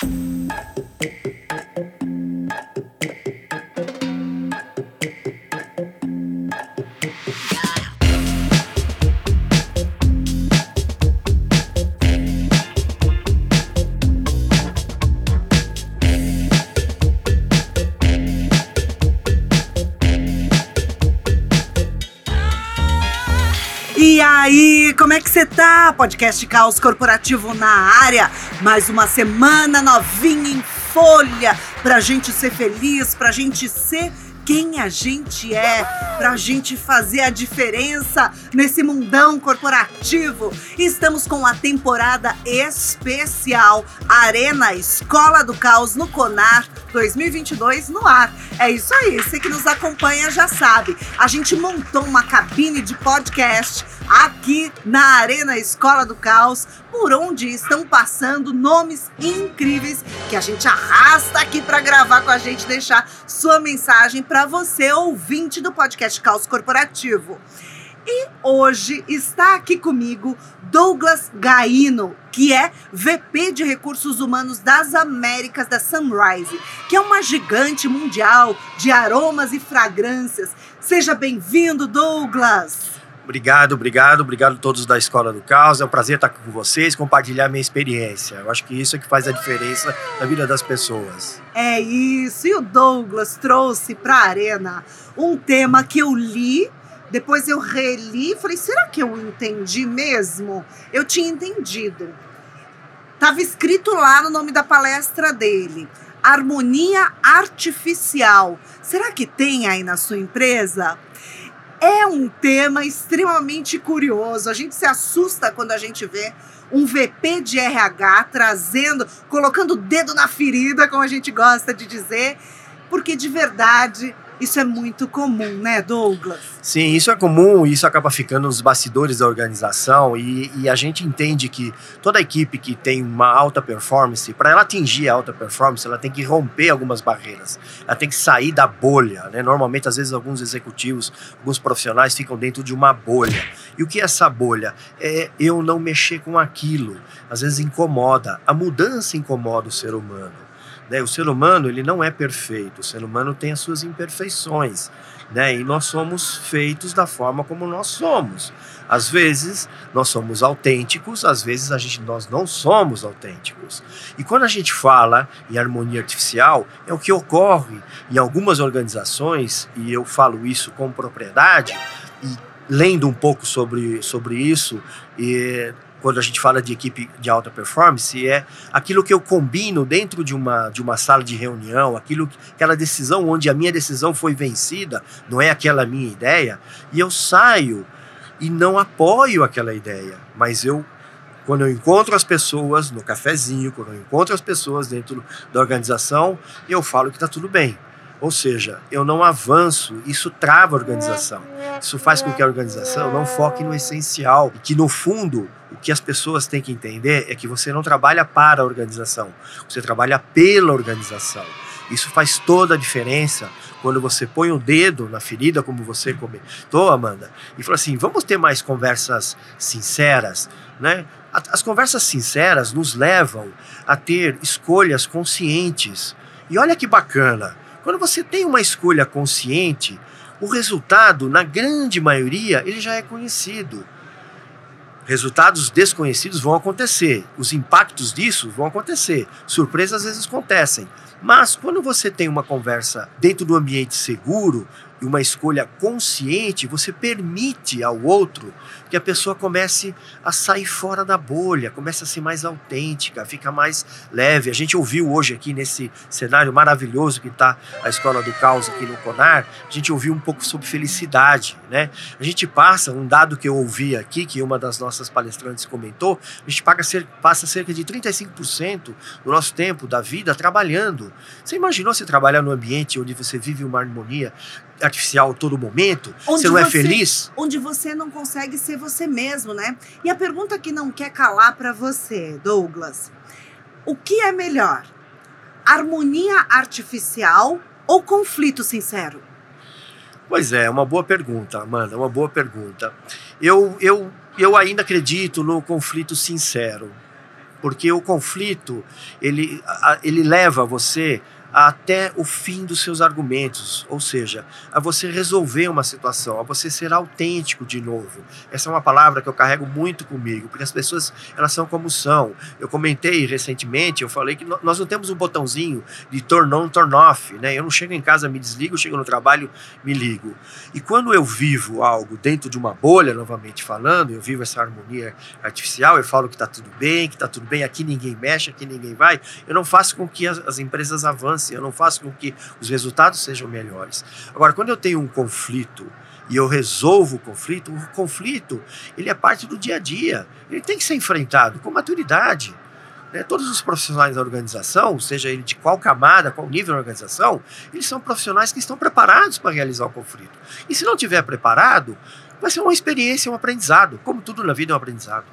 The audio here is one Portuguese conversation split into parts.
E é que você tá? Podcast Caos Corporativo na área. Mais uma semana novinha em folha pra gente ser feliz, pra gente ser quem a gente é, pra gente fazer a diferença nesse mundão corporativo. Estamos com a temporada especial Arena Escola do Caos no Conar 2022 no ar. É isso aí, você que nos acompanha já sabe. A gente montou uma cabine de podcast aqui na Arena Escola do Caos, por onde estão passando nomes incríveis que a gente arrasta aqui para gravar com a gente, deixar sua mensagem para você, ouvinte do podcast Caos Corporativo. E hoje está aqui comigo Douglas Gaino, que é VP de Recursos Humanos das Américas da Sunrise, que é uma gigante mundial de aromas e fragrâncias. Seja bem-vindo, Douglas! Obrigado, obrigado, obrigado a todos da Escola do Caos. É um prazer estar com vocês, compartilhar minha experiência. Eu acho que isso é que faz a diferença na vida das pessoas. É isso. E o Douglas trouxe para a Arena um tema que eu li, depois eu reli, falei, será que eu entendi mesmo? Eu tinha entendido. Tava escrito lá no nome da palestra dele. Harmonia artificial. Será que tem aí na sua empresa? É um tema extremamente curioso. A gente se assusta quando a gente vê um VP de RH trazendo, colocando o dedo na ferida, como a gente gosta de dizer, porque de verdade isso é muito comum, né, Douglas? Sim, isso é comum, isso acaba ficando nos bastidores da organização e, e a gente entende que toda equipe que tem uma alta performance, para ela atingir a alta performance, ela tem que romper algumas barreiras, ela tem que sair da bolha, né? Normalmente, às vezes, alguns executivos, alguns profissionais ficam dentro de uma bolha. E o que é essa bolha? É eu não mexer com aquilo. Às vezes incomoda. A mudança incomoda o ser humano. Né? O ser humano ele não é perfeito, o ser humano tem as suas imperfeições, né? e nós somos feitos da forma como nós somos. Às vezes nós somos autênticos, às vezes a gente, nós não somos autênticos. E quando a gente fala em harmonia artificial, é o que ocorre em algumas organizações, e eu falo isso com propriedade, e lendo um pouco sobre, sobre isso, e quando a gente fala de equipe de alta performance, é aquilo que eu combino dentro de uma, de uma sala de reunião, aquilo, aquela decisão onde a minha decisão foi vencida, não é aquela minha ideia, e eu saio e não apoio aquela ideia, mas eu quando eu encontro as pessoas no cafezinho, quando eu encontro as pessoas dentro da organização, eu falo que está tudo bem. Ou seja, eu não avanço, isso trava a organização. Isso faz com que a organização não foque no essencial e que, no fundo, o que as pessoas têm que entender é que você não trabalha para a organização, você trabalha pela organização. Isso faz toda a diferença quando você põe o dedo na ferida, como você comentou, Amanda, e fala assim: vamos ter mais conversas sinceras, né? As conversas sinceras nos levam a ter escolhas conscientes. E olha que bacana, quando você tem uma escolha consciente, o resultado, na grande maioria, ele já é conhecido. Resultados desconhecidos vão acontecer, os impactos disso vão acontecer, surpresas às vezes acontecem. Mas quando você tem uma conversa dentro do ambiente seguro, e uma escolha consciente, você permite ao outro que a pessoa comece a sair fora da bolha, comece a ser mais autêntica, fica mais leve. A gente ouviu hoje aqui nesse cenário maravilhoso que está a Escola do Caos aqui no Conar, a gente ouviu um pouco sobre felicidade, né? A gente passa, um dado que eu ouvi aqui, que uma das nossas palestrantes comentou, a gente paga, passa cerca de 35% do nosso tempo, da vida, trabalhando. Você imaginou se trabalhar num ambiente onde você vive uma harmonia artificial a todo momento, onde você não é feliz. Onde você não consegue ser você mesmo, né? E a pergunta que não quer calar para você, Douglas: o que é melhor? Harmonia artificial ou conflito sincero? Pois é, uma boa pergunta, Amanda, uma boa pergunta. Eu, eu, eu ainda acredito no conflito sincero. porque o conflito ele, ele leva você até o fim dos seus argumentos, ou seja, a você resolver uma situação, a você ser autêntico de novo. Essa é uma palavra que eu carrego muito comigo, porque as pessoas elas são como são. Eu comentei recentemente, eu falei que nós não temos um botãozinho de turn on, turn off, né? Eu não chego em casa, me desligo, chego no trabalho, me ligo. E quando eu vivo algo dentro de uma bolha, novamente falando, eu vivo essa harmonia artificial, eu falo que está tudo bem, que está tudo bem, aqui ninguém mexe, aqui ninguém vai, eu não faço com que as, as empresas avancem eu não faço com que os resultados sejam melhores. Agora, quando eu tenho um conflito e eu resolvo o conflito, o conflito ele é parte do dia a dia. Ele tem que ser enfrentado com maturidade. Né? Todos os profissionais da organização, seja ele de qual camada, qual nível da organização, eles são profissionais que estão preparados para realizar o conflito. E se não tiver preparado, vai ser uma experiência, um aprendizado. Como tudo na vida é um aprendizado.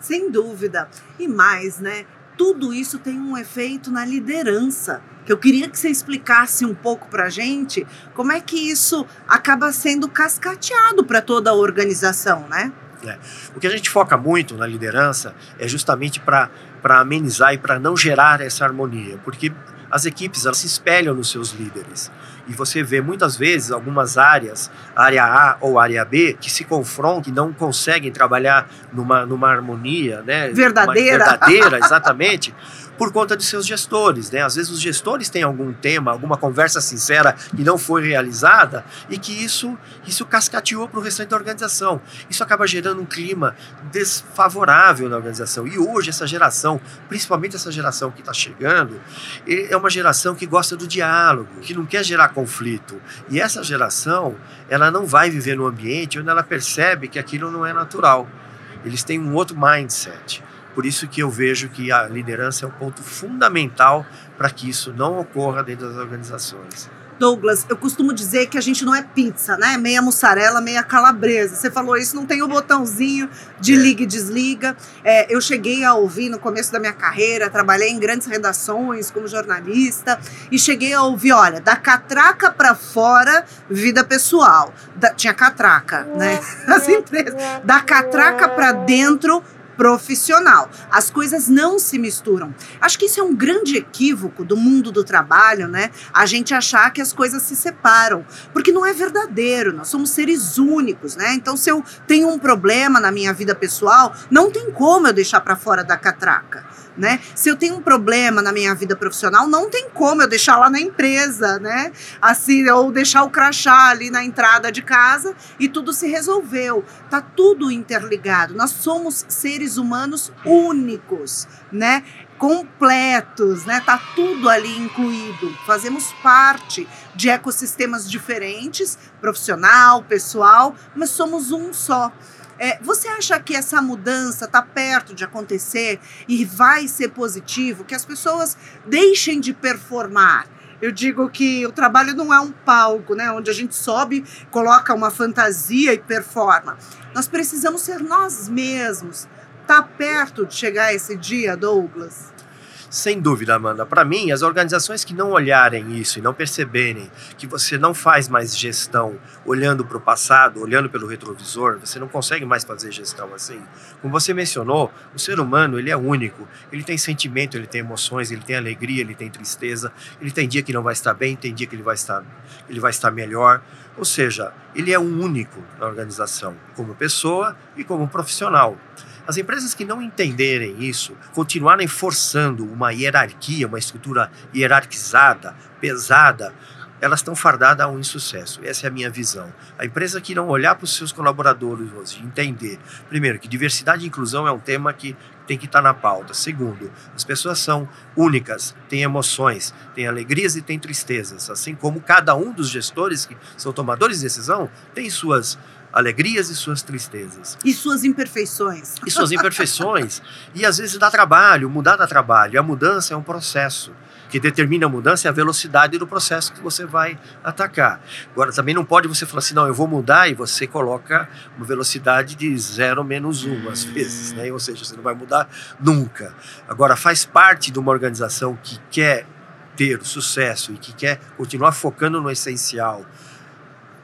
Sem dúvida. E mais, né? Tudo isso tem um efeito na liderança eu queria que você explicasse um pouco para a gente como é que isso acaba sendo cascateado para toda a organização, né? É. O que a gente foca muito na liderança é justamente para amenizar e para não gerar essa harmonia, porque as equipes elas se espelham nos seus líderes. E você vê muitas vezes algumas áreas, área A ou área B, que se confrontam e não conseguem trabalhar numa, numa harmonia né? verdadeira. verdadeira, exatamente por conta de seus gestores. Né? Às vezes os gestores têm algum tema, alguma conversa sincera que não foi realizada e que isso, isso cascateou para o restante da organização. Isso acaba gerando um clima desfavorável na organização. E hoje essa geração, principalmente essa geração que está chegando, é uma geração que gosta do diálogo, que não quer gerar conflito. E essa geração, ela não vai viver num ambiente onde ela percebe que aquilo não é natural. Eles têm um outro mindset. Por isso que eu vejo que a liderança é um ponto fundamental para que isso não ocorra dentro das organizações. Douglas, eu costumo dizer que a gente não é pizza, né? Meia mussarela, meia calabresa. Você falou isso, não tem o botãozinho de é. liga e desliga. É, eu cheguei a ouvir no começo da minha carreira, trabalhei em grandes redações como jornalista e cheguei a ouvir, olha, da catraca para fora, vida pessoal. Da, tinha catraca, né? As empresas. Da catraca para dentro, profissional. As coisas não se misturam. Acho que isso é um grande equívoco do mundo do trabalho, né? A gente achar que as coisas se separam, porque não é verdadeiro. Nós somos seres únicos, né? Então, se eu tenho um problema na minha vida pessoal, não tem como eu deixar para fora da catraca né? Se eu tenho um problema na minha vida profissional, não tem como eu deixar lá na empresa, né? Assim, ou deixar o crachá ali na entrada de casa e tudo se resolveu. Tá tudo interligado. Nós somos seres humanos únicos, né? completos, né? Tá tudo ali incluído. Fazemos parte de ecossistemas diferentes, profissional, pessoal, mas somos um só. É, você acha que essa mudança está perto de acontecer e vai ser positivo? Que as pessoas deixem de performar? Eu digo que o trabalho não é um palco, né, onde a gente sobe, coloca uma fantasia e performa. Nós precisamos ser nós mesmos. Está perto de chegar esse dia, Douglas? Sem dúvida, Amanda. Para mim, as organizações que não olharem isso e não perceberem que você não faz mais gestão olhando para o passado, olhando pelo retrovisor, você não consegue mais fazer gestão assim. Como você mencionou, o ser humano ele é único. Ele tem sentimento, ele tem emoções, ele tem alegria, ele tem tristeza. Ele tem dia que não vai estar bem, tem dia que ele vai estar, ele vai estar melhor. Ou seja, ele é um único na organização, como pessoa e como profissional. As empresas que não entenderem isso, continuarem forçando uma hierarquia, uma estrutura hierarquizada, pesada, elas estão fardadas a um insucesso. Essa é a minha visão. A empresa que não olhar para os seus colaboradores hoje, entender, primeiro, que diversidade e inclusão é um tema que tem que estar na pauta. Segundo, as pessoas são únicas, têm emoções, têm alegrias e têm tristezas, assim como cada um dos gestores que são tomadores de decisão tem suas alegrias e suas tristezas. E suas imperfeições. E suas imperfeições. e às vezes dá trabalho, mudar dá trabalho. A mudança é um processo. Que determina a mudança é a velocidade do processo que você vai atacar. Agora, também não pode você falar assim, não, eu vou mudar e você coloca uma velocidade de zero menos um, às vezes, né? Ou seja, você não vai mudar nunca. Agora, faz parte de uma organização que quer ter sucesso e que quer continuar focando no essencial,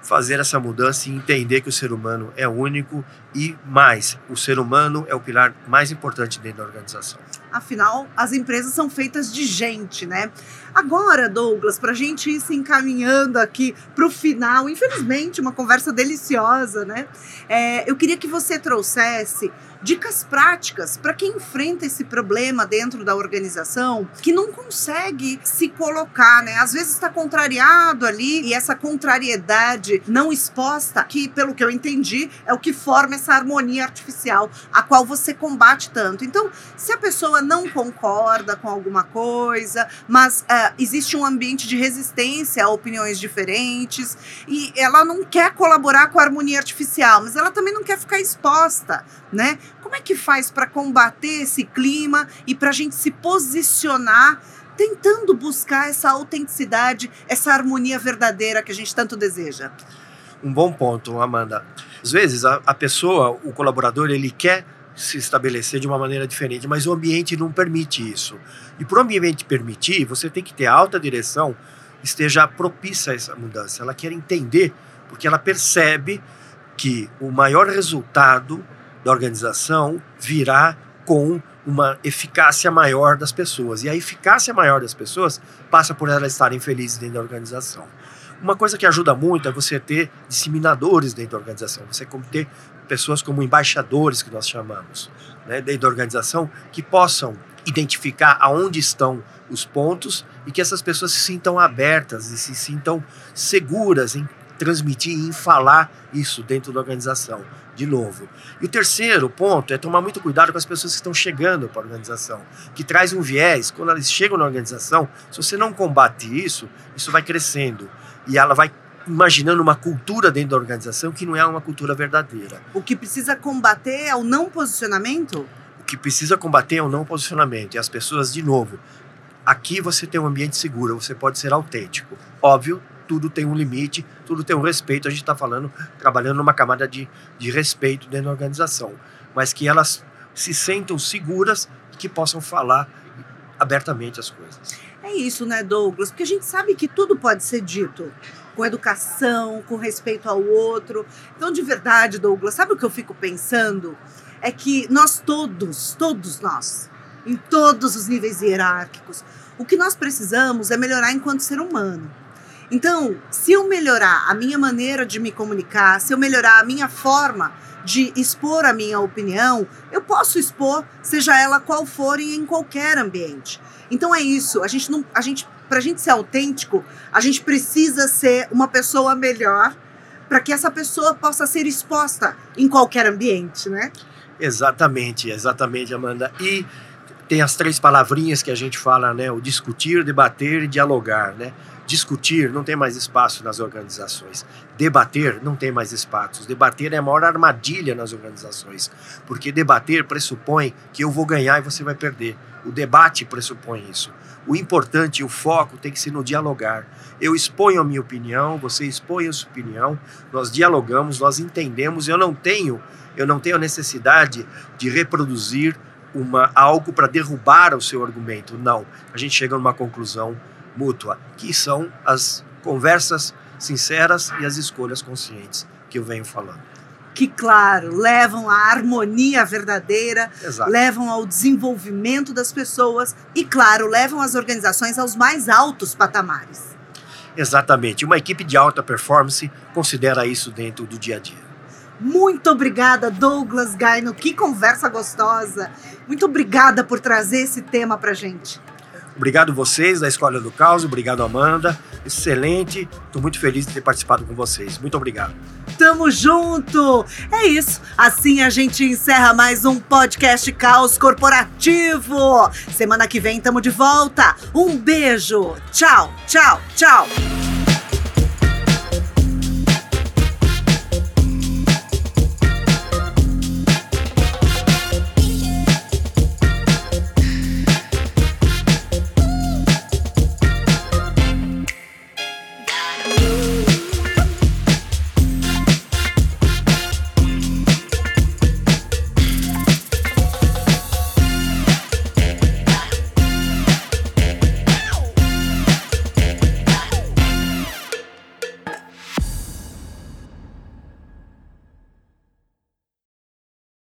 fazer essa mudança e entender que o ser humano é único e mais, o ser humano é o pilar mais importante dentro da organização. Afinal, as empresas são feitas de gente, né? Agora, Douglas, para a gente ir se encaminhando aqui para o final, infelizmente, uma conversa deliciosa, né? É, eu queria que você trouxesse dicas práticas para quem enfrenta esse problema dentro da organização, que não consegue se colocar, né? Às vezes está contrariado ali e essa contrariedade não exposta, que pelo que eu entendi, é o que forma essa harmonia artificial, a qual você combate tanto. Então, se a pessoa não concorda com alguma coisa, mas existe um ambiente de resistência a opiniões diferentes e ela não quer colaborar com a harmonia artificial, mas ela também não quer ficar exposta, né? Como é que faz para combater esse clima e para a gente se posicionar tentando buscar essa autenticidade, essa harmonia verdadeira que a gente tanto deseja? Um bom ponto, Amanda. Às vezes a, a pessoa, o colaborador, ele quer se estabelecer de uma maneira diferente, mas o ambiente não permite isso. E para o ambiente permitir, você tem que ter alta direção esteja propícia a essa mudança. Ela quer entender, porque ela percebe que o maior resultado da organização virá com uma eficácia maior das pessoas. E a eficácia maior das pessoas passa por elas estarem felizes dentro da organização. Uma coisa que ajuda muito é você ter disseminadores dentro da organização, você ter pessoas como embaixadores, que nós chamamos, né, dentro da organização, que possam identificar aonde estão os pontos e que essas pessoas se sintam abertas e se sintam seguras em transmitir e em falar isso dentro da organização, de novo. E o terceiro ponto é tomar muito cuidado com as pessoas que estão chegando para a organização, que traz um viés, quando elas chegam na organização, se você não combate isso, isso vai crescendo e ela vai imaginando uma cultura dentro da organização que não é uma cultura verdadeira. O que precisa combater é o não posicionamento? O que precisa combater é o não posicionamento. E as pessoas, de novo, aqui você tem um ambiente seguro, você pode ser autêntico. Óbvio, tudo tem um limite, tudo tem um respeito. A gente está falando, trabalhando numa camada de, de respeito dentro da organização. Mas que elas se sentam seguras e que possam falar abertamente as coisas. Isso, né, Douglas? Porque a gente sabe que tudo pode ser dito com educação, com respeito ao outro. Então, de verdade, Douglas, sabe o que eu fico pensando? É que nós todos, todos nós, em todos os níveis hierárquicos, o que nós precisamos é melhorar enquanto ser humano. Então, se eu melhorar a minha maneira de me comunicar, se eu melhorar a minha forma de expor a minha opinião, eu posso expor, seja ela qual for e em qualquer ambiente. Então é isso. A gente não, a gente, para a gente ser autêntico, a gente precisa ser uma pessoa melhor para que essa pessoa possa ser exposta em qualquer ambiente, né? Exatamente, exatamente, Amanda. E tem as três palavrinhas que a gente fala, né? O discutir, debater e dialogar, né? Discutir não tem mais espaço nas organizações. Debater não tem mais espaço. Debater é a maior armadilha nas organizações, porque debater pressupõe que eu vou ganhar e você vai perder. O debate pressupõe isso. O importante, o foco tem que ser no dialogar. Eu exponho a minha opinião, você expõe a sua opinião, nós dialogamos, nós entendemos. Eu não tenho, eu não tenho a necessidade de reproduzir uma algo para derrubar o seu argumento. Não, a gente chega numa conclusão mútua, que são as conversas sinceras e as escolhas conscientes que eu venho falando que, claro, levam à harmonia verdadeira, Exato. levam ao desenvolvimento das pessoas e, claro, levam as organizações aos mais altos patamares. Exatamente. Uma equipe de alta performance considera isso dentro do dia a dia. Muito obrigada, Douglas Gaino. Que conversa gostosa. Muito obrigada por trazer esse tema para gente. Obrigado vocês da Escola do Caos, obrigado Amanda, excelente, estou muito feliz de ter participado com vocês, muito obrigado. Tamo junto! É isso, assim a gente encerra mais um podcast Caos Corporativo. Semana que vem tamo de volta, um beijo, tchau, tchau, tchau.